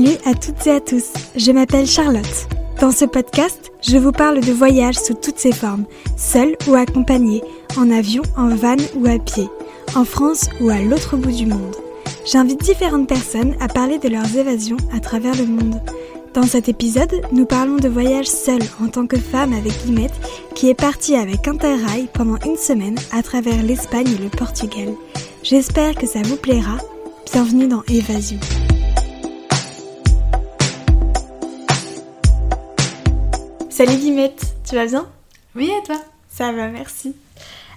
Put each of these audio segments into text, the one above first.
Salut à toutes et à tous, je m'appelle Charlotte. Dans ce podcast, je vous parle de voyages sous toutes ses formes, seul ou accompagné, en avion, en van ou à pied, en France ou à l'autre bout du monde. J'invite différentes personnes à parler de leurs évasions à travers le monde. Dans cet épisode, nous parlons de voyage seul en tant que femme avec Guimette qui est partie avec Interrail pendant une semaine à travers l'Espagne et le Portugal. J'espère que ça vous plaira. Bienvenue dans Évasion. Salut Guimette, tu vas bien? Oui, et toi? Ça va, merci.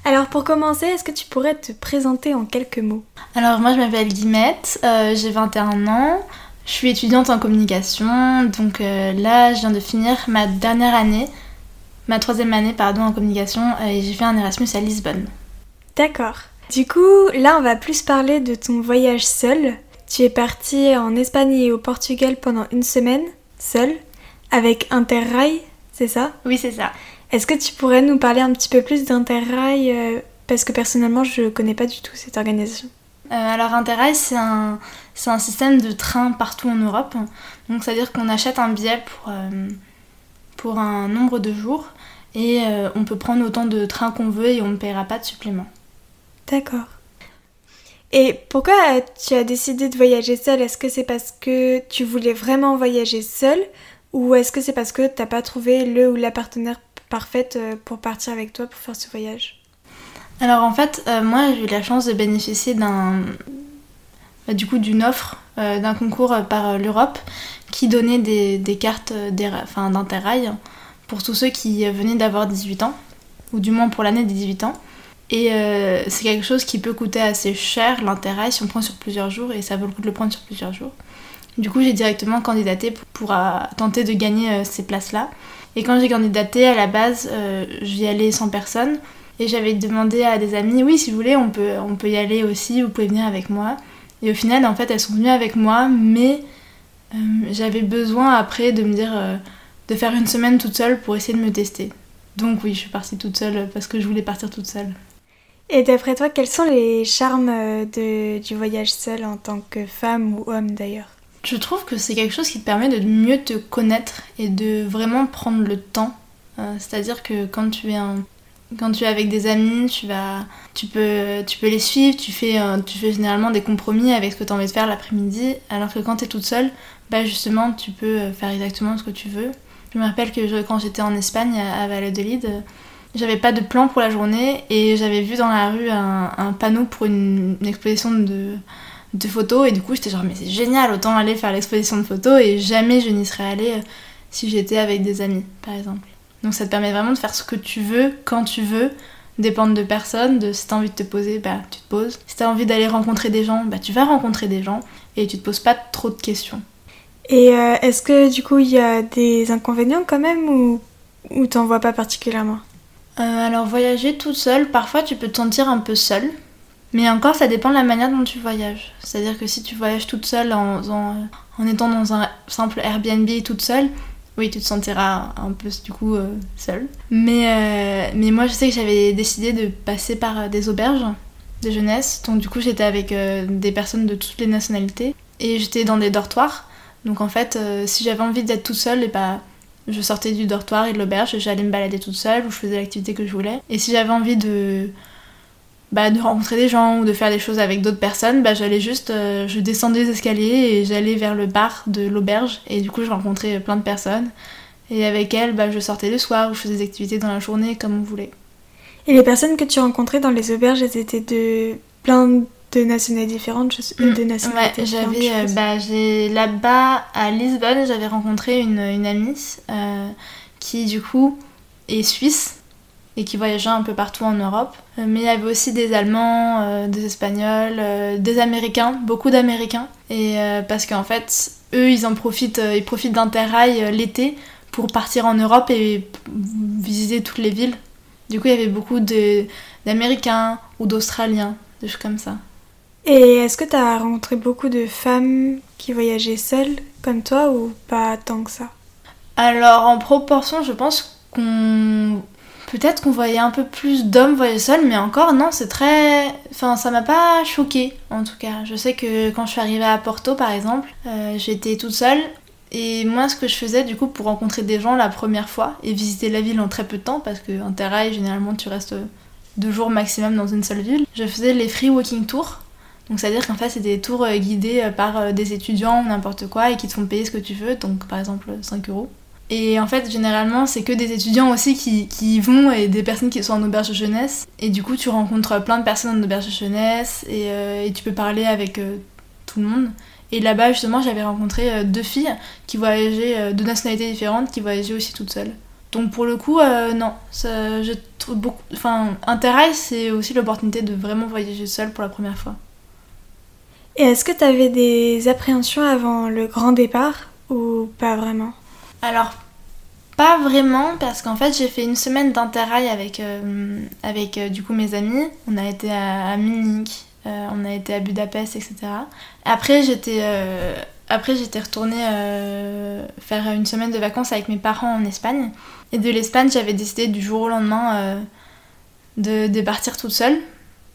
Alors pour commencer, est-ce que tu pourrais te présenter en quelques mots? Alors moi je m'appelle Guimette, euh, j'ai 21 ans, je suis étudiante en communication, donc euh, là je viens de finir ma dernière année, ma troisième année pardon en communication euh, et j'ai fait un Erasmus à Lisbonne. D'accord. Du coup, là on va plus parler de ton voyage seul. Tu es partie en Espagne et au Portugal pendant une semaine, seule, avec Interrail, c'est ça? Oui, c'est ça. Est-ce que tu pourrais nous parler un petit peu plus d'Interrail euh, Parce que personnellement, je connais pas du tout cette organisation. Euh, alors Interrail, c'est un, un système de train partout en Europe. Donc c'est-à-dire qu'on achète un billet pour, euh, pour un nombre de jours et on peut prendre autant de trains qu'on veut et on ne paiera pas de supplément. D'accord. Et pourquoi tu as décidé de voyager seule? Est-ce que c'est parce que tu voulais vraiment voyager seule ou est-ce que c'est parce que t'as pas trouvé le ou la partenaire parfaite euh, pour partir avec toi pour faire ce voyage? Alors en fait, euh, moi j'ai eu la chance de bénéficier d'un bah, du coup d'une offre euh, d'un concours par l'Europe qui donnait des, des cartes d'Interrail pour tous ceux qui venaient d'avoir 18 ans, ou du moins pour l'année des 18 ans. Et c'est quelque chose qui peut coûter assez cher, l'Interrail, si on prend sur plusieurs jours, et ça vaut le coup de le prendre sur plusieurs jours. Du coup, j'ai directement candidaté pour, euh, tenter de gagner euh, ces places-là. Et quand j'ai candidaté, à la base, euh, j'y allais sans personne. Et j'avais demandé à des amis, oui, si vous voulez, on peut, on peut y aller aussi, vous pouvez venir avec moi. Et au final, en fait, elles sont venues avec moi, mais j'avais besoin après de me dire, de faire une semaine toute seule pour essayer de me tester. Donc oui, je suis partie toute seule parce que je voulais partir toute seule. Et d'après toi, quels sont les charmes du voyage seul en tant que femme ou homme d'ailleurs? Je trouve que c'est quelque chose qui te permet de mieux te connaître et de vraiment prendre le temps. Euh, c'est-à-dire que quand tu es quand tu es avec des amis, tu vas, tu peux, tu peux les suivre, tu fais, euh, tu fais généralement des compromis avec ce que tu as envie de faire l'après-midi, alors que quand tu es toute seule, bah justement, tu peux euh, faire exactement ce que tu veux. Je me rappelle que quand j'étais en Espagne, à Valladolid, j'avais pas de plan pour la journée et j'avais vu dans la rue un, panneau pour une exposition de, de photos et du coup j'étais genre mais c'est génial autant aller faire l'exposition de photos et jamais je n'y serais allée euh, si j'étais avec des amis par exemple. Donc ça te permet vraiment de faire ce que tu veux quand tu veux, dépendre de personne, de si t'as envie de te poser, bah tu te poses. Si t'as envie d'aller rencontrer des gens, bah tu vas rencontrer des gens et tu te poses pas trop de questions. Et euh, est-ce que du coup il y a des inconvénients quand même ou, ou t'en vois pas particulièrement? Euh, Alors voyager toute seule, parfois tu peux te sentir un peu seule mais encore, ça dépend de la manière dont tu voyages. C'est-à-dire que si tu voyages toute seule en, étant dans un simple Airbnb toute seule, oui, tu te sentiras un peu du coup euh, seule. Mais, euh, mais moi, je sais que j'avais décidé de passer par euh, des auberges de jeunesse. Donc du coup, j'étais avec des personnes de toutes les nationalités. Et j'étais dans des dortoirs. Donc en fait, si j'avais envie d'être toute seule, et bah, je sortais du dortoir et de l'auberge, j'allais me balader toute seule ou je faisais l'activité que je voulais. Et si j'avais envie de bah, de rencontrer des gens ou de faire des choses avec d'autres personnes, bah, j'allais juste, euh, je descendais les escaliers et j'allais vers le bar de l'auberge et du coup je rencontrais plein de personnes et avec elles bah, je sortais le soir ou je faisais des activités dans la journée comme on voulait. Et les personnes que tu rencontrais dans les auberges, elles étaient de plein de nationalités différentes, je... Mm. de nationalités ouais, j'avais, euh, bah, j'ai là-bas à Lisbonne, j'avais rencontré une, une amie euh, qui du coup est suisse et qui voyageaient un peu partout en Europe. Euh, mais il y avait aussi des Allemands, euh, des Espagnols, euh, des Américains, beaucoup d'Américains. Et parce qu'en fait, eux, ils en profitent, ils profitent d'Interrail l'été pour partir en Europe et visiter toutes les villes. Du coup, il y avait beaucoup d'Américains ou d'Australiens, des choses comme ça. Et est-ce que tu as rencontré beaucoup de femmes qui voyageaient seules comme toi ou pas tant que ça? Alors en proportion, je pense qu'on peut-être qu'on voyait un peu plus d'hommes voyager seuls, mais encore, non, c'est très. Enfin, ça m'a pas choqué en tout cas. Je sais que quand je suis arrivée à Porto, par exemple, euh, j'étais toute seule. Et moi, ce que je faisais du coup pour rencontrer des gens la première fois et visiter la ville en très peu de temps, parce qu'un terrail, généralement, tu restes deux jours maximum dans une seule ville, je faisais les free walking tours. Donc, c'est-à-dire qu'en fait, c'est des tours euh, guidés euh, par des étudiants ou n'importe quoi et qui te font payer ce que tu veux, donc par exemple 5 euros. Et en fait, généralement, c'est que des étudiants aussi qui, qui, y vont et des personnes qui sont en auberge de jeunesse. Et du coup, tu rencontres plein de personnes en auberge de jeunesse et, euh, et tu peux parler avec euh, tout le monde. Et là-bas, justement, j'avais rencontré euh, deux filles qui voyageaient, de nationalités différentes, qui voyageaient aussi toutes seules. Donc pour le coup, non, ça, je trouve beaucoup... Enfin, Interrail, c'est aussi l'opportunité de vraiment voyager seule pour la première fois. Et est-ce que tu avais des appréhensions avant le grand départ ou pas vraiment? Alors, pas vraiment, parce qu'en fait, j'ai fait une semaine d'interrail avec, euh, avec euh, du coup mes amis. On a été à, Munich, euh, on a été à Budapest, etc. Après, j'étais après j'étais retournée faire une semaine de vacances avec mes parents en Espagne. Et de l'Espagne, j'avais décidé du jour au lendemain de, partir toute seule.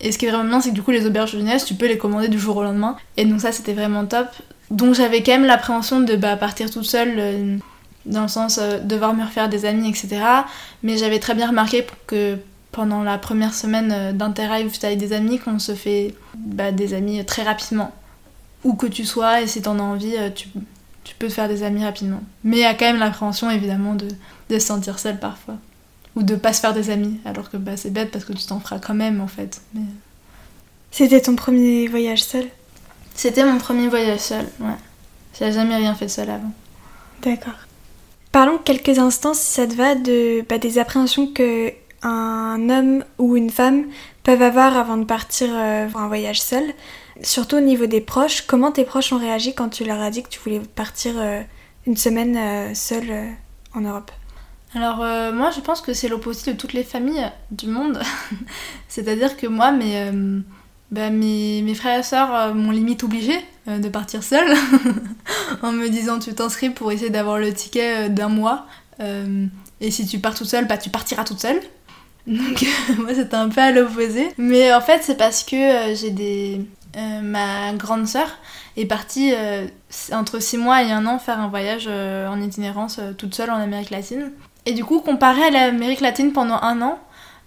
Et ce qui est vraiment bien, c'est que du coup, les auberges de jeunesse, tu peux les commander du jour au lendemain. Et donc ça, c'était vraiment top. Donc j'avais quand même l'appréhension de bah, partir toute seule dans le sens euh, devoir me refaire des amis, etc. Mais j'avais très bien remarqué que pendant la première semaine euh, d'interrail où j'étais avec des amis, qu'on se fait bah, des amis très rapidement. Où que tu sois, et si t'en as envie, euh, tu, tu, peux te faire des amis rapidement. Mais il y a quand même l'appréhension, évidemment, de, de, se sentir seule parfois. Ou de pas se faire des amis, alors que bah, c'est bête parce que tu t'en feras quand même, en fait. Mais... C'était ton premier voyage seul? C'était mon premier voyage seul, ouais. J'ai jamais rien fait seul avant. D'accord. Parlons quelques instants, si ça te va, de, bah, des appréhensions que un homme ou une femme peuvent avoir avant de partir euh, pour un voyage seul. Surtout au niveau des proches, comment tes proches ont réagi quand tu leur as dit que tu voulais partir euh, une semaine euh, seule en Europe? Alors moi je pense que c'est l'opposé de toutes les familles du monde. C'est-à-dire que moi mes, bah, mes, mes, frères et sœurs m'ont limite obligée euh, de partir seule en me disant tu t'inscris pour essayer d'avoir le ticket euh, d'un mois euh, et si tu pars toute seule bah tu partiras toute seule. Donc moi c'était un peu à l'opposé. Mais en fait c'est parce que j'ai des ma grande sœur est partie entre 6 mois et un an faire un voyage en itinérance toute seule en Amérique latine. Et du coup comparé à l'Amérique latine pendant un an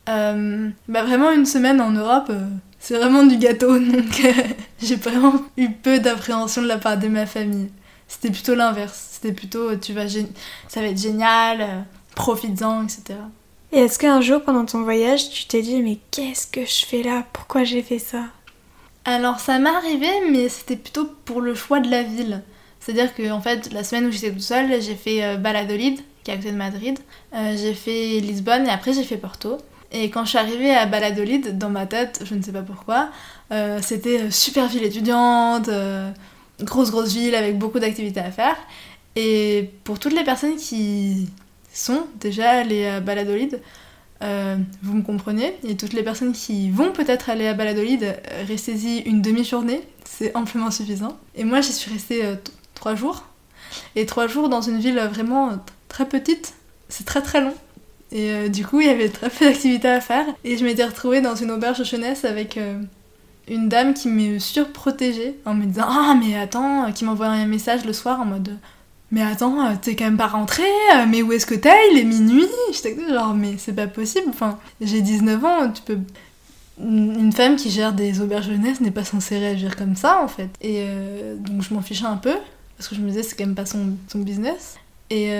bah vraiment une semaine en Europe c'est vraiment du gâteau, donc euh, j'ai vraiment eu peu d'appréhension de la part de ma famille. C'était plutôt l'inverse. C'était plutôt, tu vas, ça va être génial, euh, profites-en, etc. Et est-ce qu'un jour pendant ton voyage, tu t'es dit, mais qu'est-ce que je fais là? Pourquoi j'ai fait ça? Alors ça m'est arrivé, mais c'était plutôt pour le choix de la ville. C'est-à-dire que en fait, la semaine où j'étais toute seule, j'ai fait euh, Valladolid, qui est à côté de Madrid. j'ai fait Lisbonne et après j'ai fait Porto. Et quand je suis arrivée à Baladolid, dans ma tête, je ne sais pas pourquoi, euh, c'était euh, super ville étudiante, euh, grosse grosse ville avec beaucoup d'activités à faire. Et pour toutes les personnes qui sont déjà allées à Baladolid, vous me comprenez, et toutes les personnes qui vont peut-être aller à Baladolid, restez-y une demi-journée, c'est amplement suffisant. Et moi j'y suis restée trois jours. Et trois jours dans une ville vraiment très petite, c'est très très long. Et euh, du coup, il y avait très peu d'activités à faire. Et je m'étais retrouvée dans une auberge jeunesse avec euh, une dame qui me surprotégeait en me disant Ah, mais attends, euh, qui m'envoyait un message le soir en mode Mais attends, t'es quand même pas rentrée, mais où est-ce que t'es? Il est minuit J'étais genre, mais c'est pas possible. Enfin, j'ai 19 ans, tu peux. Une femme qui gère des auberges jeunesse n'est pas censée réagir comme ça en fait. Et donc je m'en fichais un peu, parce que je me disais c'est quand même pas son, son business. Et.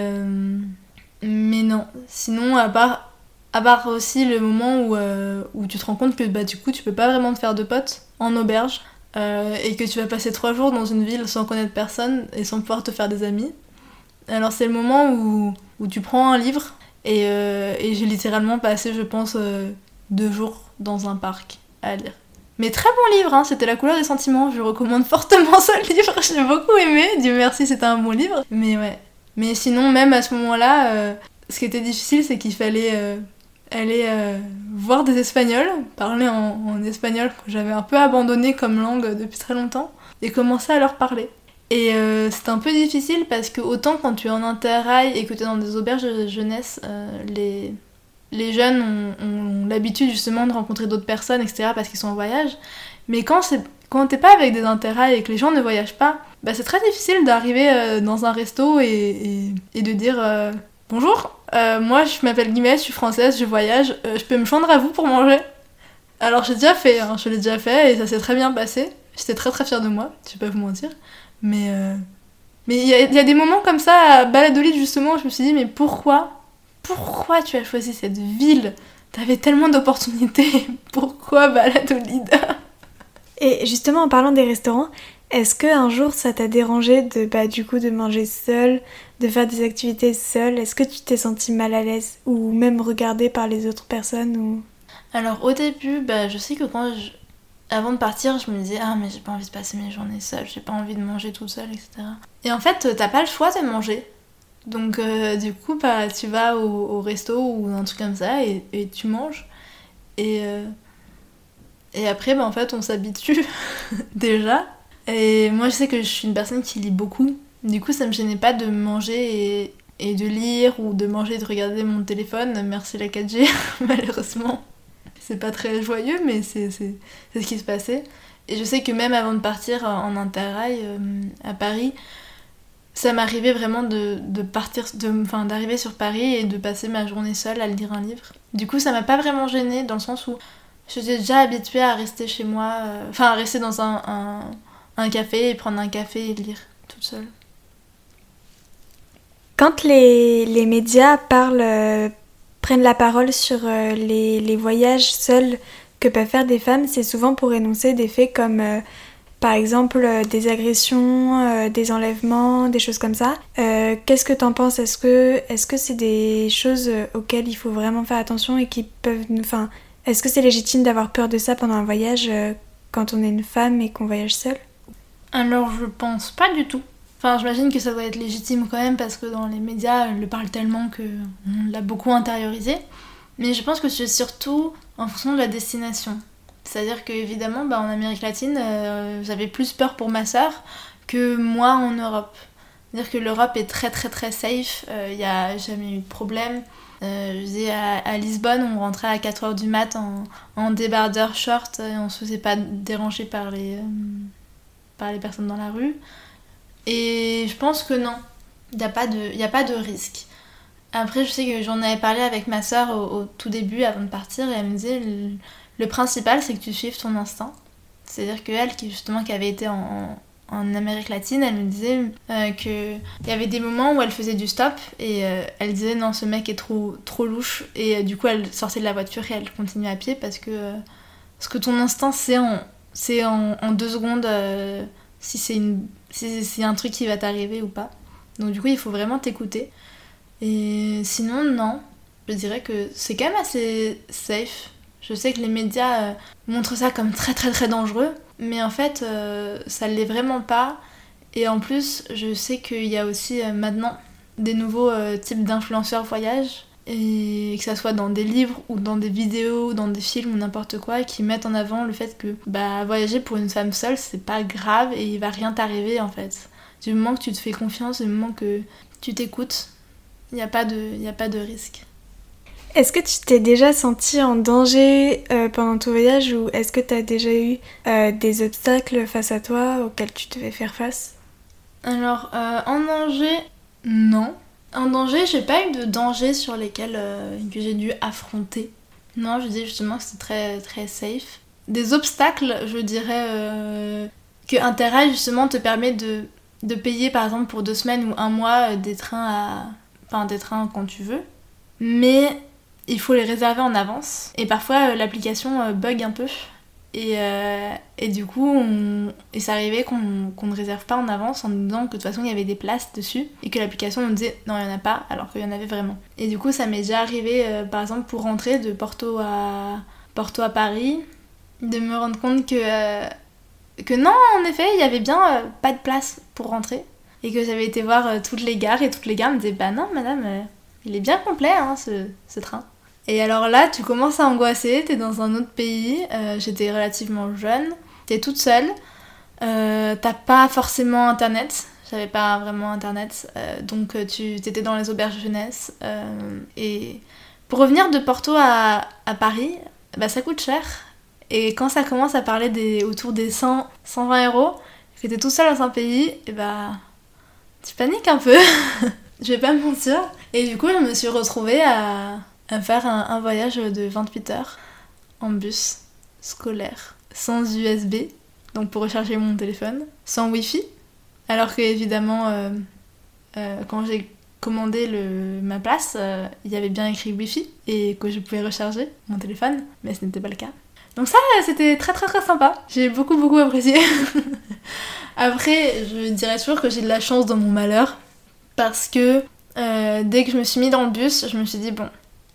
Mais non, sinon, à part, à part aussi le moment où, euh, où tu te rends compte que bah, du coup tu peux pas vraiment te faire de potes en auberge euh, et que tu vas passer trois jours dans une ville sans connaître personne et sans pouvoir te faire des amis. Alors c'est le moment où, où, tu prends un livre et, euh, et j'ai littéralement passé, je pense, deux jours dans un parc à lire. Mais très bon livre, hein, c'était La couleur des sentiments, je recommande fortement ce livre, j'ai beaucoup aimé, Dieu merci c'était un bon livre. Mais ouais, mais sinon, même à ce moment-là, euh, ce qui était difficile, c'est qu'il fallait euh, aller euh, voir des Espagnols, parler en, espagnol que j'avais un peu abandonné comme langue depuis très longtemps, et commencer à leur parler. Et c'est un peu difficile parce que autant quand tu es en interrail et que tu es dans des auberges de jeunesse, les, les jeunes ont, l'habitude justement de rencontrer d'autres personnes, etc., parce qu'ils sont en voyage. Mais quand c'est quand t'es pas avec des intérêts et que les gens ne voyagent pas, bah c'est très difficile d'arriver euh, dans un resto et, de dire euh, bonjour, euh, moi je m'appelle Guillemette, je suis française, je voyage, je peux me joindre à vous pour manger. Alors j'ai déjà fait, hein, je l'ai déjà fait et ça s'est très bien passé. J'étais très très fière de moi, je vais pas vous mentir. Mais mais il y, a des moments comme ça à Baladolid justement, je me suis dit mais pourquoi pourquoi tu as choisi cette ville? T'avais tellement d'opportunités, pourquoi Valladolid? Et justement en parlant des restaurants, est-ce que un jour ça t'a dérangé de bah du coup de manger seul, de faire des activités seul? Est-ce que tu t'es senti mal à l'aise ou même regardé par les autres personnes ou? Alors au début, bah je sais que quand je... avant de partir, je me disais ah mais j'ai pas envie de passer mes journées seule, j'ai pas envie de manger toute seule, etc. Et en fait, t'as pas le choix de manger. Donc euh, du coup, bah, tu vas au, resto ou un truc comme ça et, tu manges. Et, euh, et après, bah, en fait, on s'habitue déjà. Et moi, je sais que je suis une personne qui lit beaucoup. Du coup, ça me gênait pas de manger et, et de lire ou de manger et de regarder mon téléphone. Merci la 4G, malheureusement. C'est pas très joyeux, mais c'est ce qui se passait. Et je sais que même avant de partir en interrail euh, à Paris, ça m'arrivait vraiment de, de partir, d'arriver sur Paris et de passer ma journée seule à lire un livre. Du coup, ça m'a pas vraiment gênée dans le sens où j'étais déjà habituée à rester chez moi, euh, enfin à rester dans un, un, café et prendre un café et lire toute seule. Quand les, les médias parlent, euh, prennent la parole sur euh, les, les, voyages seuls que peuvent faire des femmes, c'est souvent pour énoncer des faits comme par exemple des agressions, des enlèvements, des choses comme ça. Qu'est-ce que t'en penses? Est-ce que est-ce que c'est des choses auxquelles il faut vraiment faire attention et qui peuvent nous, est-ce que c'est légitime d'avoir peur de ça pendant un voyage quand on est une femme et qu'on voyage seule? Alors je pense pas du tout. Enfin, j'imagine que ça doit être légitime quand même parce que dans les médias, on le parle tellement que on l'a beaucoup intériorisé. Mais je pense que c'est surtout en fonction de la destination. C'est-à-dire qu'évidemment, bah, en Amérique latine, euh, j'avais plus peur pour ma sœur que moi en Europe. C'est-à-dire que l'Europe est très très très safe, il euh, n'y a jamais eu de problème. Euh, je disais à, Lisbonne, on rentrait à 4h du mat en, débardeur short et on se faisait pas déranger par les, par les personnes dans la rue. Et je pense que non, il n'y a, pas de, a pas de risque. Après, je sais que j'en avais parlé avec ma au, au, tout début avant de partir et elle me disait le principal, c'est que tu suives ton instinct. C'est-à-dire qu'elle, qui justement qui avait été en, Amérique latine, elle me disait euh, qu'il y avait des moments où elle faisait du stop et euh, elle disait non, ce mec est trop, trop louche. Et euh, du coup, elle sortait de la voiture et elle continuait à pied parce que, parce que ton instinct, c'est en, en, deux secondes si c'est si, un truc qui va t'arriver ou pas. Donc, du coup, il faut vraiment t'écouter. Et sinon, non. Je dirais que c'est quand même assez safe je sais que les médias montrent ça comme très très très dangereux, mais en fait euh, ça ne l'est vraiment pas. Et en plus, je sais qu'il y a aussi euh, maintenant des nouveaux types d'influenceurs voyage, et que ça soit dans des livres ou dans des vidéos, ou dans des films ou n'importe quoi, qui mettent en avant le fait que bah, voyager pour une femme seule, c'est pas grave et il va rien t'arriver en fait. Du moment que tu te fais confiance, du moment que tu t'écoutes, il n'y a, pas de, a pas de risque. Est-ce que tu t'es déjà senti en danger euh, pendant ton voyage ou est-ce que tu as déjà eu euh, des obstacles face à toi auxquels tu devais faire face? Alors, euh, en danger, non. En danger, j'ai pas eu de danger sur lesquels que j'ai dû affronter. Non, je dis justement que c'est très, très safe. Des obstacles, je dirais que Interrail justement te permet de, de payer par exemple pour deux semaines ou un mois des trains à. Enfin, des trains quand tu veux. Mais il faut les réserver en avance. Et parfois, euh, l'application euh, bug un peu. Et, euh, et du coup, et ça arrivait qu'on ne réserve pas en avance en nous disant que de toute façon il y avait des places dessus et que l'application nous disait non, il n'y en a pas alors qu'il y en avait vraiment. Et du coup, ça m'est déjà arrivé par exemple pour rentrer de Porto à, Porto à Paris de me rendre compte que, que non, en effet, il y avait bien pas de place pour rentrer et que j'avais été voir toutes les gares et toutes les gares me disaient bah non, madame, il est bien complet hein, ce, ce train. Et alors là, tu commences à angoisser, t'es dans un autre pays, euh, j'étais relativement jeune, t'es toute seule, euh, t'as pas forcément internet, j'avais pas vraiment internet, euh, donc tu t'étais dans les auberges jeunesse, et Pour revenir de Porto à, à Paris, bah ça coûte cher. Et quand ça commence à parler des, autour des 100, 120 euros, que t'es tout seul dans un pays, et bah tu paniques un peu. je vais pas me mentir. Et du coup, je me suis retrouvée à, à faire un, voyage de 28 heures en bus scolaire, sans USB, donc pour recharger mon téléphone, sans Wi-Fi. Alors que évidemment, euh, euh, quand j'ai commandé le, ma place, euh, il y avait bien écrit Wi-Fi et que je pouvais recharger mon téléphone, mais ce n'était pas le cas. Donc ça, c'était très très très sympa. J'ai beaucoup beaucoup apprécié. Après, je dirais toujours que j'ai de la chance dans mon malheur parce que dès que je me suis mis dans le bus, je me suis dit bon,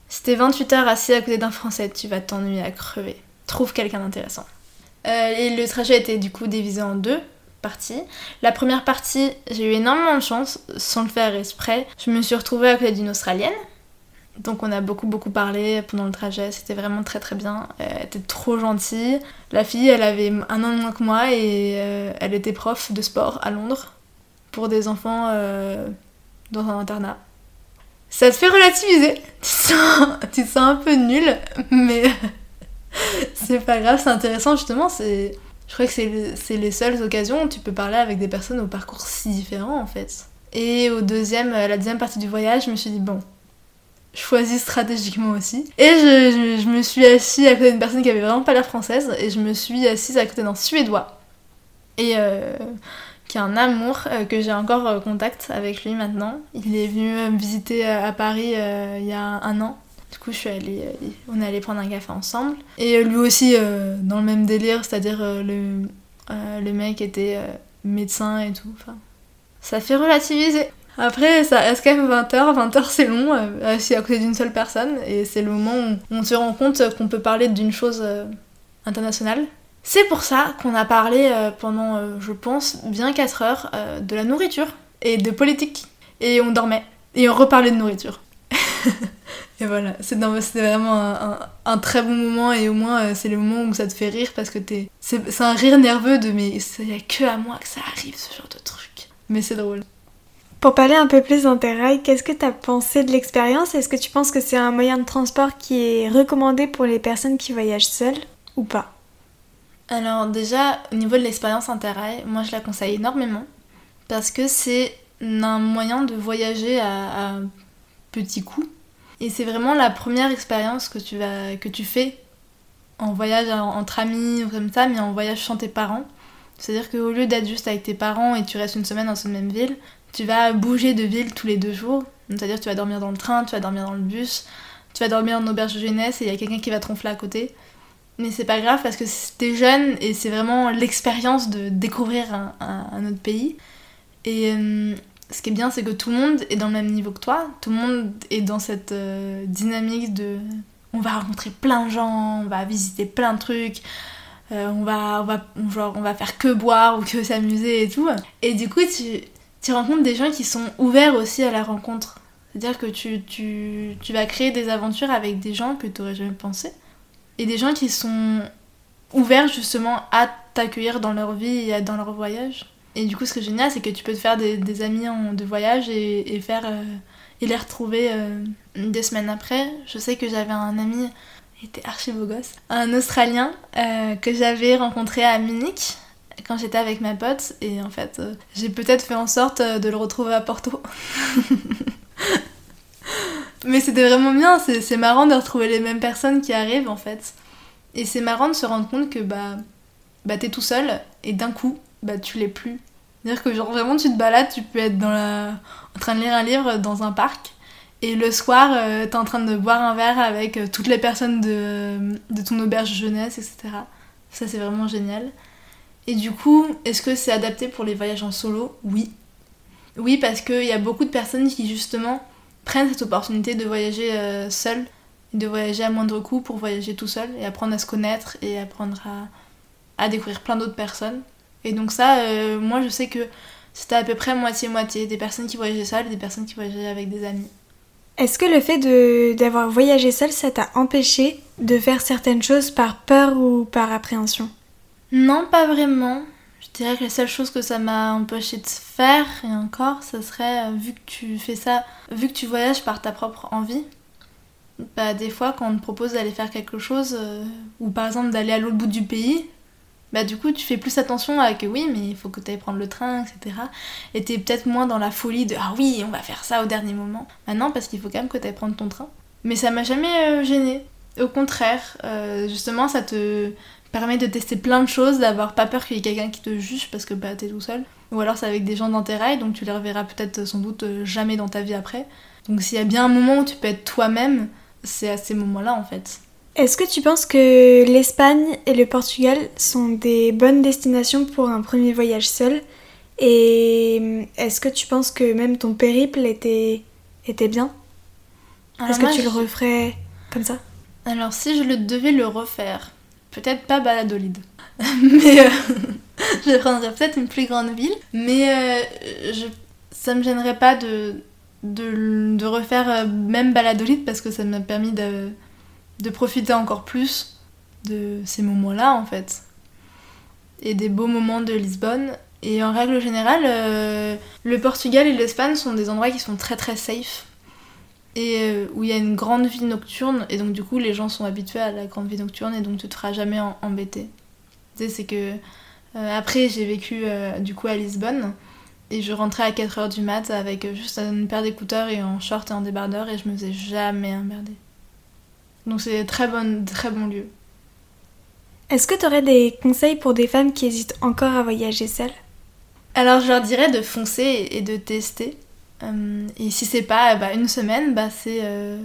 si t'es 28 heures assis à côté d'un Français, tu vas t'ennuyer à crever. Trouve quelqu'un d'intéressant. et le trajet était du coup divisé en deux parties. La première partie, j'ai eu énormément de chance, sans le faire exprès. Je me suis retrouvée à côté d'une Australienne. Donc on a beaucoup beaucoup parlé pendant le trajet, c'était vraiment très très bien. Elle était trop gentille. La fille, elle avait un an de moins que moi et euh, elle était prof de sport à Londres pour des enfants euh, dans un internat. Ça te fait relativiser. Tu te sens, un peu nul, mais c'est pas grave, c'est intéressant justement. C'est je crois que c'est les seules occasions où tu peux parler avec des personnes au parcours si différent en fait. Et au deuxième, euh, la deuxième partie du voyage, je me suis dit bon, choisis stratégiquement aussi. Et je, je, me suis assise à côté d'une personne qui avait vraiment pas l'air française et je me suis assise à côté d'un Suédois. Et euh, qui a un amour, euh, que j'ai encore contact avec lui maintenant. Il est venu me visiter à Paris il y a un an du coup, je suis allée, euh, on est allé prendre un café ensemble. Et lui aussi, euh, dans le même délire, c'est-à-dire euh, le, le mec était médecin et tout. Ça fait relativiser. Après, ça reste quand même 20h. 20h, c'est long, assis à côté d'une seule personne. Et c'est le moment où on se rend compte qu'on peut parler d'une chose internationale. C'est pour ça qu'on a parlé pendant, je pense, bien 4 heures de la nourriture et de politique. Et on dormait. Et on reparlait de nourriture. Et voilà, c'est vraiment un, très bon moment et au moins euh, c'est le moment où ça te fait rire parce que t'es. C'est un rire nerveux de mais il y a que à moi que ça arrive ce genre de truc. Mais c'est drôle. Pour parler un peu plus d'Interrail, qu'est-ce que tu as pensé de l'expérience? Est-ce que tu penses que c'est un moyen de transport qui est recommandé pour les personnes qui voyagent seules ou pas? Alors déjà, au niveau de l'expérience Interrail, moi je la conseille énormément parce que c'est un moyen de voyager à, à petits coups et c'est vraiment la première expérience que tu, que tu fais en voyage entre amis ou comme ça, mais en voyage sans tes parents. C'est-à-dire qu'au lieu d'être juste avec tes parents et tu restes une semaine dans cette même ville, tu vas bouger de ville tous les deux jours. C'est-à-dire tu vas dormir dans le train, tu vas dormir dans le bus, tu vas dormir en auberge de jeunesse et il y a quelqu'un qui va te à côté. Mais c'est pas grave parce que t'es jeune et c'est vraiment l'expérience de découvrir un, autre pays. Et euh, ce qui est bien, c'est que tout le monde est dans le même niveau que toi. Tout le monde est dans cette euh, dynamique de. On va rencontrer plein de gens, on va visiter plein de trucs, euh, on, va, on, va, genre, on va faire que boire ou que s'amuser et tout. Et du coup, tu, tu rencontres des gens qui sont ouverts aussi à la rencontre. C'est-à-dire que tu, tu, tu, vas créer des aventures avec des gens que tu n'aurais jamais pensé. Et des gens qui sont ouverts justement à t'accueillir dans leur vie et dans leur voyage. Et du coup, ce qui est génial, c'est que tu peux te faire des, amis de voyage et, faire, euh, et les retrouver euh, des semaines après. Je sais que j'avais un ami, il était archi beau gosse, un Australien euh, que j'avais rencontré à Munich quand j'étais avec ma pote. Et en fait, j'ai peut-être fait en sorte de le retrouver à Porto. Mais c'était vraiment bien, c'est marrant de retrouver les mêmes personnes qui arrivent en fait. Et c'est marrant de se rendre compte que bah, bah t'es tout seul et d'un coup, bah tu l'es plus. C'est-à-dire que genre vraiment tu te balades, tu peux être dans la... en train de lire un livre dans un parc et le soir euh, t'es en train de boire un verre avec euh, toutes les personnes de, de ton auberge jeunesse, etc. Ça c'est vraiment génial. Et du coup, est-ce que c'est adapté pour les voyages en solo? Oui. Oui, parce qu'il y a beaucoup de personnes qui justement prennent cette opportunité de voyager euh, seul, de voyager à moindre coût pour voyager tout seul et apprendre à se connaître et apprendre à, à découvrir plein d'autres personnes. Et donc ça, euh, moi je sais que c'était à peu près moitié-moitié, des personnes qui voyageaient seules et des personnes qui voyageaient avec des amis. Est-ce que le fait d'avoir voyagé seul, ça t'a empêché de faire certaines choses par peur ou par appréhension? Non, pas vraiment. Je dirais que la seule chose que ça m'a empêché de faire, et encore, ça serait, euh, vu que tu fais ça, vu que tu voyages par ta propre envie, bah, des fois, quand on te propose d'aller faire quelque chose, ou par exemple d'aller à l'autre bout du pays, bah du coup tu fais plus attention à que oui mais il faut que tu ailles prendre le train etc et t'es peut-être moins dans la folie de ah oui on va faire ça au dernier moment. Maintenant parce qu'il faut quand même que tu ailles prendre ton train. Mais ça m'a jamais gêné au contraire justement ça te permet de tester plein de choses, d'avoir pas peur qu'il y ait quelqu'un qui te juge parce que bah, t'es tout seul. Ou alors c'est avec des gens rails, donc tu les reverras peut-être sans doute euh, jamais dans ta vie après. Donc s'il y a bien un moment où tu peux être toi-même, c'est à ces moments-là en fait. Est-ce que tu penses que l'Espagne et le Portugal sont des bonnes destinations pour un premier voyage seul? Et euh, est-ce que tu penses que même ton périple était, était bien? Est-ce que tu le referais comme ça? Alors si je le devais le refaire, Peut-être pas Baladolid. mais euh, je prendrais peut-être une plus grande ville. Mais euh, je, ça me gênerait pas de, de, refaire euh, même Baladolid parce que ça m'a permis de, de profiter encore plus de ces moments-là en fait. Et des beaux moments de Lisbonne. Et en règle générale, le Portugal et l'Espagne sont des endroits qui sont très très safe et euh, où il y a une grande vie nocturne et donc du coup les gens sont habitués à la grande vie nocturne et donc tu te feras jamais embêter. Tu sais, c'est que euh, après j'ai vécu euh, du coup à Lisbonne et je rentrais à 4h du mat avec juste une paire d'écouteurs et en short et en débardeur et je me faisais jamais emmerder. Donc c'est très bon, très bon lieu. Est-ce que tu aurais des conseils pour des femmes qui hésitent encore à voyager seules? Alors je leur dirais de foncer et de tester et si c'est pas bah, une semaine, bah, c'est euh,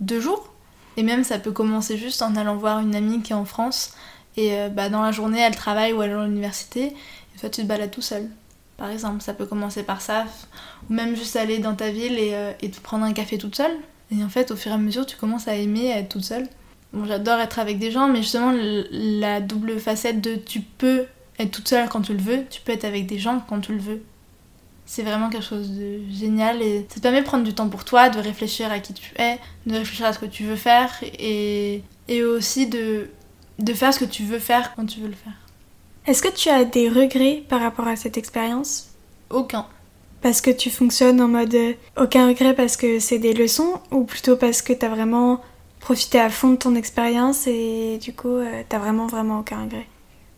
deux jours. Et même ça peut commencer juste en allant voir une amie qui est en France et euh, bah, dans la journée elle travaille ou elle est à l'université et toi tu te balades tout seul. Par exemple, ça peut commencer par ça, ou même juste aller dans ta ville et, et te prendre un café toute seule. Et en fait, au fur et à mesure, tu commences à aimer être toute seule. Bon, j'adore être avec des gens, mais justement, la double facette de tu peux être toute seule quand tu le veux, tu peux être avec des gens quand tu le veux. C'est vraiment quelque chose de génial et ça te permet de prendre du temps pour toi, de réfléchir à qui tu es, de réfléchir à ce que tu veux faire et, et aussi de, de faire ce que tu veux faire quand tu veux le faire. Est-ce que tu as des regrets par rapport à cette expérience? Aucun. Parce que tu fonctionnes en mode euh, aucun regret parce que c'est des leçons ou plutôt parce que tu as vraiment profité à fond de ton expérience et du coup euh, t'as vraiment vraiment aucun regret?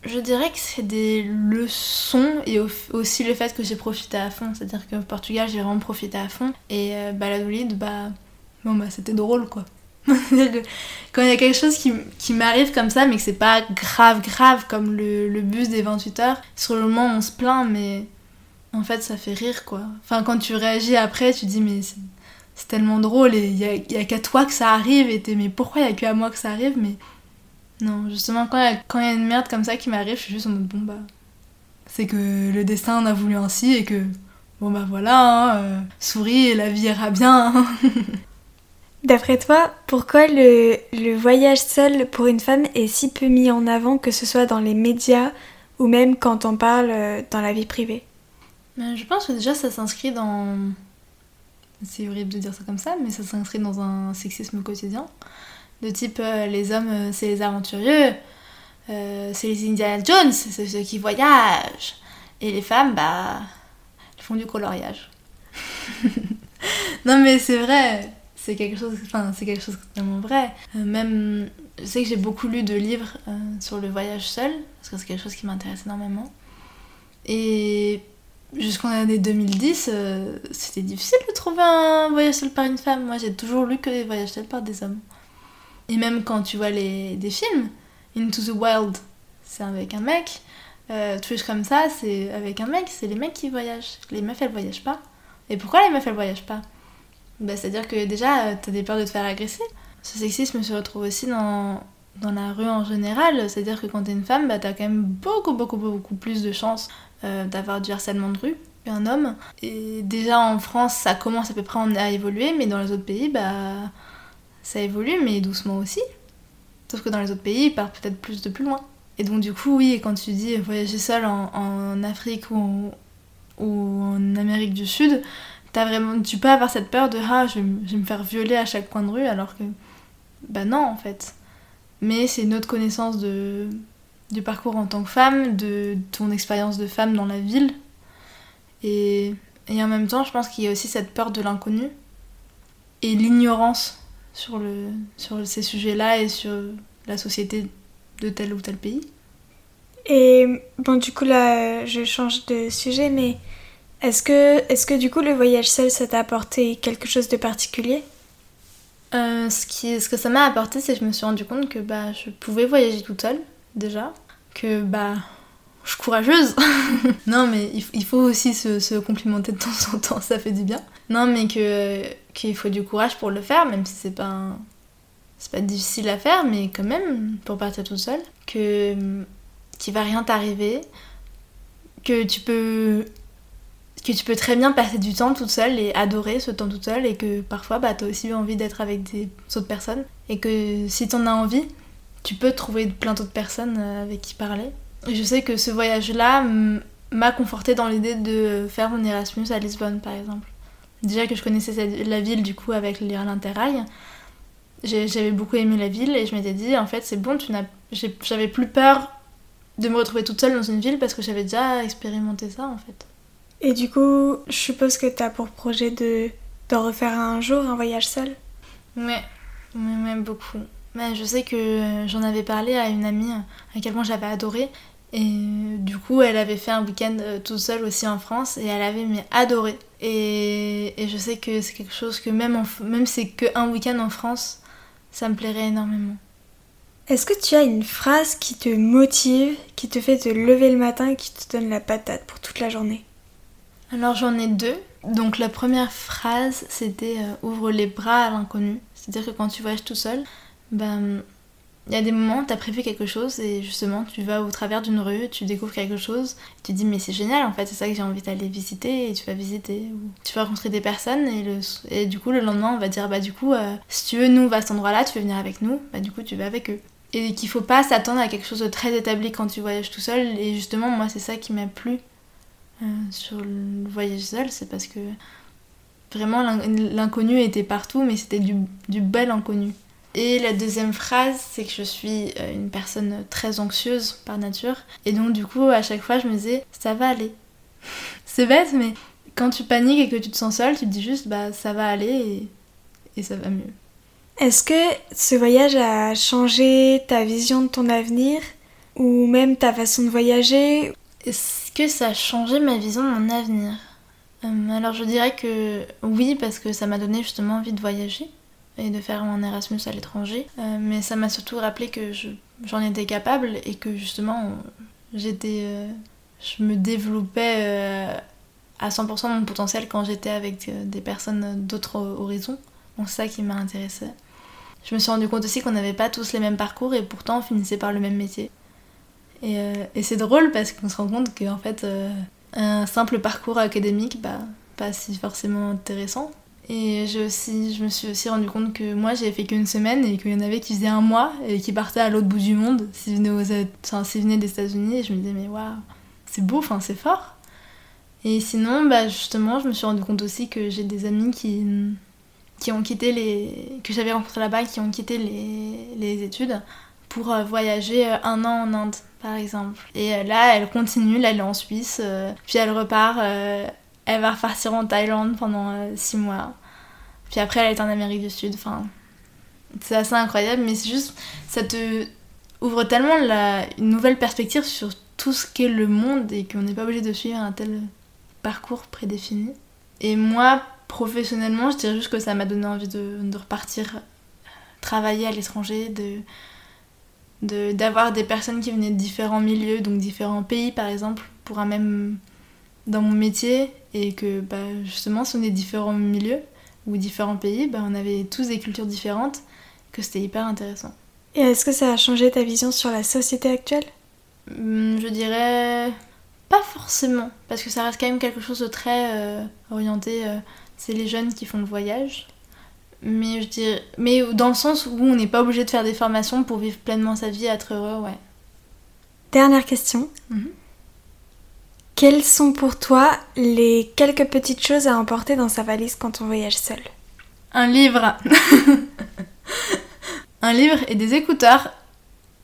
Je dirais que c'est des leçons et aussi le fait que j'ai profité à fond. C'est-à-dire qu'au Portugal, j'ai vraiment profité à fond. Et euh, Baladolid, bah, bon, bah, c'était drôle quoi. quand il y a quelque chose qui, qui m'arrive comme ça, mais que c'est pas grave, grave, comme le, le, bus des 28 heures, sur le moment on se plaint, mais en fait ça fait rire quoi. Enfin, quand tu réagis après, tu dis, mais c'est tellement drôle et il y a, y a qu'à toi que ça arrive, et t'es, mais pourquoi il y a qu'à moi que ça arrive mais non, justement, quand il y, a une merde comme ça qui m'arrive, je suis juste en mode bon bah. C'est que le destin en a voulu ainsi et que bon bah voilà, hein, euh, souris et la vie ira bien. Hein. D'après toi, pourquoi le, le, voyage seul pour une femme est si peu mis en avant, que ce soit dans les médias ou même quand on parle euh, dans la vie privée? Euh, Je pense que déjà ça s'inscrit dans. C'est horrible de dire ça comme ça, mais ça s'inscrit dans un sexisme quotidien de type euh, les hommes euh, c'est les aventurieux, euh, c'est les Indiana Jones, c'est ceux qui voyagent, et les femmes bah elles font du coloriage. non mais c'est vrai, c'est quelque chose, enfin c'est quelque chose de vraiment vrai. même, je sais que j'ai beaucoup lu de livres sur le voyage seul parce que c'est quelque chose qui m'intéresse énormément. Et jusqu'en année 2010, c'était difficile de trouver un voyage seul par une femme. Moi, j'ai toujours lu que des voyages seuls par des hommes. Et même quand tu vois les, des films, Into the Wild, c'est avec un mec. Euh, Twitch comme ça, c'est avec un mec, c'est les mecs qui voyagent. Les meufs, elles voyagent pas. Et pourquoi les meufs, elles voyagent pas? Bah, C'est-à-dire que déjà, t'as des peurs de te faire agresser. Ce sexisme se retrouve aussi dans, dans la rue en général. C'est-à-dire que quand t'es une femme, bah, t'as quand même beaucoup, beaucoup, beaucoup plus de chances euh, d'avoir du harcèlement de rue qu'un homme. Et déjà en France, ça commence à peu près à évoluer, mais dans les autres pays, bah ça évolue, mais doucement aussi. Sauf que dans les autres pays, ils partent peut-être plus de plus loin. Et donc, du coup, oui, quand tu dis voyager seul en, Afrique ou, en Amérique du Sud, as vraiment, tu peux avoir cette peur de ah, je, vais me faire violer à chaque coin de rue, alors que. Bah non, en fait. Mais c'est une autre connaissance de, du parcours en tant que femme, de ton expérience de femme dans la ville. Et, et en même temps, je pense qu'il y a aussi cette peur de l'inconnu et l'ignorance sur, le, sur ces sujets-là et sur la société de tel ou tel pays. Et bon, du coup, là, je change de sujet, mais est-ce que, est que du coup, le voyage seul, ça t'a apporté quelque chose de particulier? Euh, ce, qui, ce que ça m'a apporté, c'est que je me suis rendu compte que bah, je pouvais voyager toute seule, déjà. Que bah, je suis courageuse. non, mais il, faut aussi se, complimenter de temps en temps, ça fait du bien. Non, mais que qu'il faut du courage pour le faire, même si c'est pas pas difficile à faire, mais quand même pour partir toute seule, que qu'il va rien t'arriver, que tu peux que tu peux très bien passer du temps toute seule et adorer ce temps toute seule et que parfois bah t'as aussi envie d'être avec des autres personnes et que si t'en as envie, tu peux trouver plein d'autres personnes euh, avec qui parler je sais que ce voyage-là m'a conforté dans l'idée de faire mon Erasmus à Lisbonne, par exemple. Déjà que je connaissais la ville, du coup, avec l'Interrail, j'avais beaucoup aimé la ville et je m'étais dit, en fait, c'est bon, tu n'as... j'avais plus peur de me retrouver toute seule dans une ville parce que j'avais déjà expérimenté ça, en fait. Et du coup, je suppose que tu as pour projet de, de refaire un jour un voyage seul? Ouais, ouais, beaucoup. Mais je sais que j'en avais parlé à une amie à quel point j'avais adoré et du coup, elle avait fait un week-end euh, toute seule aussi en France et elle avait mais adoré. Et, et je sais que c'est quelque chose que même, en, même c'est qu'un week-end en France, ça me plairait énormément. Est-ce que tu as une phrase qui te motive, qui te fait te lever le matin et qui te donne la patate pour toute la journée? Alors j'en ai deux. Donc la première phrase, c'était euh, ouvre les bras à l'inconnu. C'est-à-dire que quand tu voyages tout seul, ben, il y a des moments où tu as prévu quelque chose et justement tu vas au travers d'une rue, tu découvres quelque chose, tu te dis mais c'est génial en fait, c'est ça que j'ai envie d'aller visiter et tu vas visiter. Ou tu vas rencontrer des personnes et, le, et du coup le lendemain on va dire bah du coup euh, si tu veux nous on va à cet endroit là, tu veux venir avec nous, bah du coup tu vas avec eux. Et qu'il faut pas s'attendre à quelque chose de très établi quand tu voyages tout seul et justement moi c'est ça qui m'a plu euh, sur le voyage seul, c'est parce que vraiment l'inconnu était partout mais c'était du, du bel inconnu. Et la deuxième phrase, c'est que je suis euh, une personne très anxieuse par nature. Et donc du coup, à chaque fois, je me disais, ça va aller. c'est bête, mais quand tu paniques et que tu te sens seule, tu te dis juste, bah ça va aller et, ça va mieux. Est-ce que ce voyage a changé ta vision de ton avenir ou même ta façon de voyager? Est-ce que ça a changé ma vision de mon avenir? Euh, Alors je dirais que oui, parce que ça m'a donné justement envie de voyager et de faire mon Erasmus à l'étranger. Euh, mais ça m'a surtout rappelé que j'en étais capable et que justement j'étais, euh, je me développais euh, à 100% mon potentiel quand j'étais avec des personnes d'autres horizons. Donc c'est ça qui m'a intéressée. Je me suis rendu compte aussi qu'on n'avait pas tous les mêmes parcours et pourtant on finissait par le même métier. Et, et c'est drôle parce qu'on se rend compte qu'en fait un simple parcours académique, bah, pas si forcément intéressant et aussi, je me suis aussi rendu compte que moi j'ai fait qu'une semaine et qu'il y en avait qui faisaient un mois et qui partaient à l'autre bout du monde s'ils venaient, aux... des États-Unis. Et je me disais, mais waouh, c'est beau, enfin, c'est fort. Et sinon, bah, justement, je me suis rendu compte aussi que j'ai des amis qui, qui ont quitté les. que j'avais rencontrés là-bas qui ont quitté les, les études pour euh, voyager euh, un an en Inde, par exemple. Et euh, là, elle continue, là, elle est en Suisse, puis elle repart elle va repartir en Thaïlande pendant 6 euh, mois. Puis après, elle est en Amérique du Sud. Enfin, c'est assez incroyable, mais c'est juste, ça te ouvre tellement la, une nouvelle perspective sur tout ce qu'est le monde et qu'on n'est pas obligé de suivre un tel parcours prédéfini. Et moi, professionnellement, je dirais juste que ça m'a donné envie de, de repartir travailler à l'étranger, de d'avoir des personnes qui venaient de différents milieux, donc différents pays par exemple, pour un même dans mon métier et que bah, justement si on est différents milieux ou différents pays, bah, on avait tous des cultures différentes, que c'était hyper intéressant. Et est-ce que ça a changé ta vision sur la société actuelle? Hum, Je dirais pas forcément, parce que ça reste quand même quelque chose de très euh, orienté, euh, c'est les jeunes qui font le voyage. Mais, je dirais, mais dans le sens où on n'est pas obligé de faire des formations pour vivre pleinement sa vie et être heureux, ouais. Dernière question. Mhm. Quelles sont pour toi les quelques petites choses à emporter dans sa valise quand on voyage seul Un livre Un livre et des écouteurs.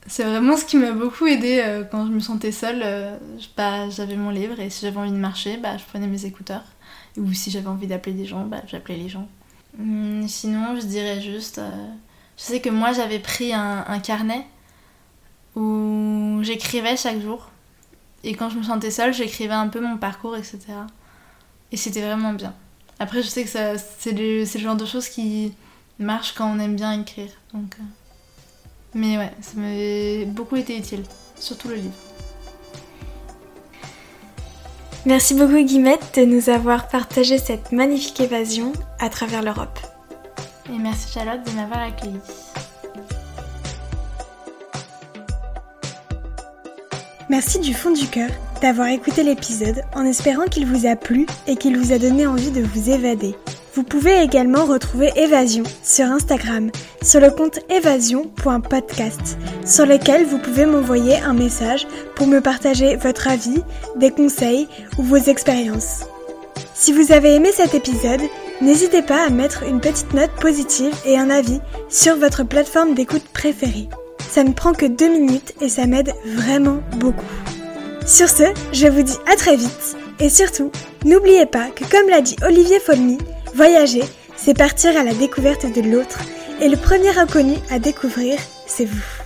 C'est vraiment ce qui m'a beaucoup aidé euh, quand je me sentais seule. Euh, bah, j'avais mon livre et si j'avais envie de marcher, bah, je prenais mes écouteurs. Ou si j'avais envie d'appeler des gens, bah, j'appelais les gens. Hum, sinon, je dirais juste. euh, je sais que moi, j'avais pris un, un carnet où j'écrivais chaque jour. Et quand je me sentais seule, j'écrivais un peu mon parcours, etc. Et c'était vraiment bien. Après, je sais que ça, c'est le, c'est le genre de choses qui marchent quand on aime bien écrire. Donc, euh, Mais ouais, ça m'a beaucoup été utile. Surtout le livre. Merci beaucoup Guillemette de nous avoir partagé cette magnifique évasion à travers l'Europe. Et merci Charlotte de m'avoir accueillie. Merci du fond du cœur d'avoir écouté l'épisode en espérant qu'il vous a plu et qu'il vous a donné envie de vous évader. Vous pouvez également retrouver Évasion sur Instagram, sur le compte évasion.podcast, sur lequel vous pouvez m'envoyer un message pour me partager votre avis, des conseils ou vos expériences. Si vous avez aimé cet épisode, n'hésitez pas à mettre une petite note positive et un avis sur votre plateforme d'écoute préférée. Ça ne prend que deux minutes et ça m'aide vraiment beaucoup. Sur ce, je vous dis à très vite et surtout, n'oubliez pas que comme l'a dit Olivier Folmy, voyager, c'est partir à la découverte de l'autre et le premier inconnu à découvrir, c'est vous.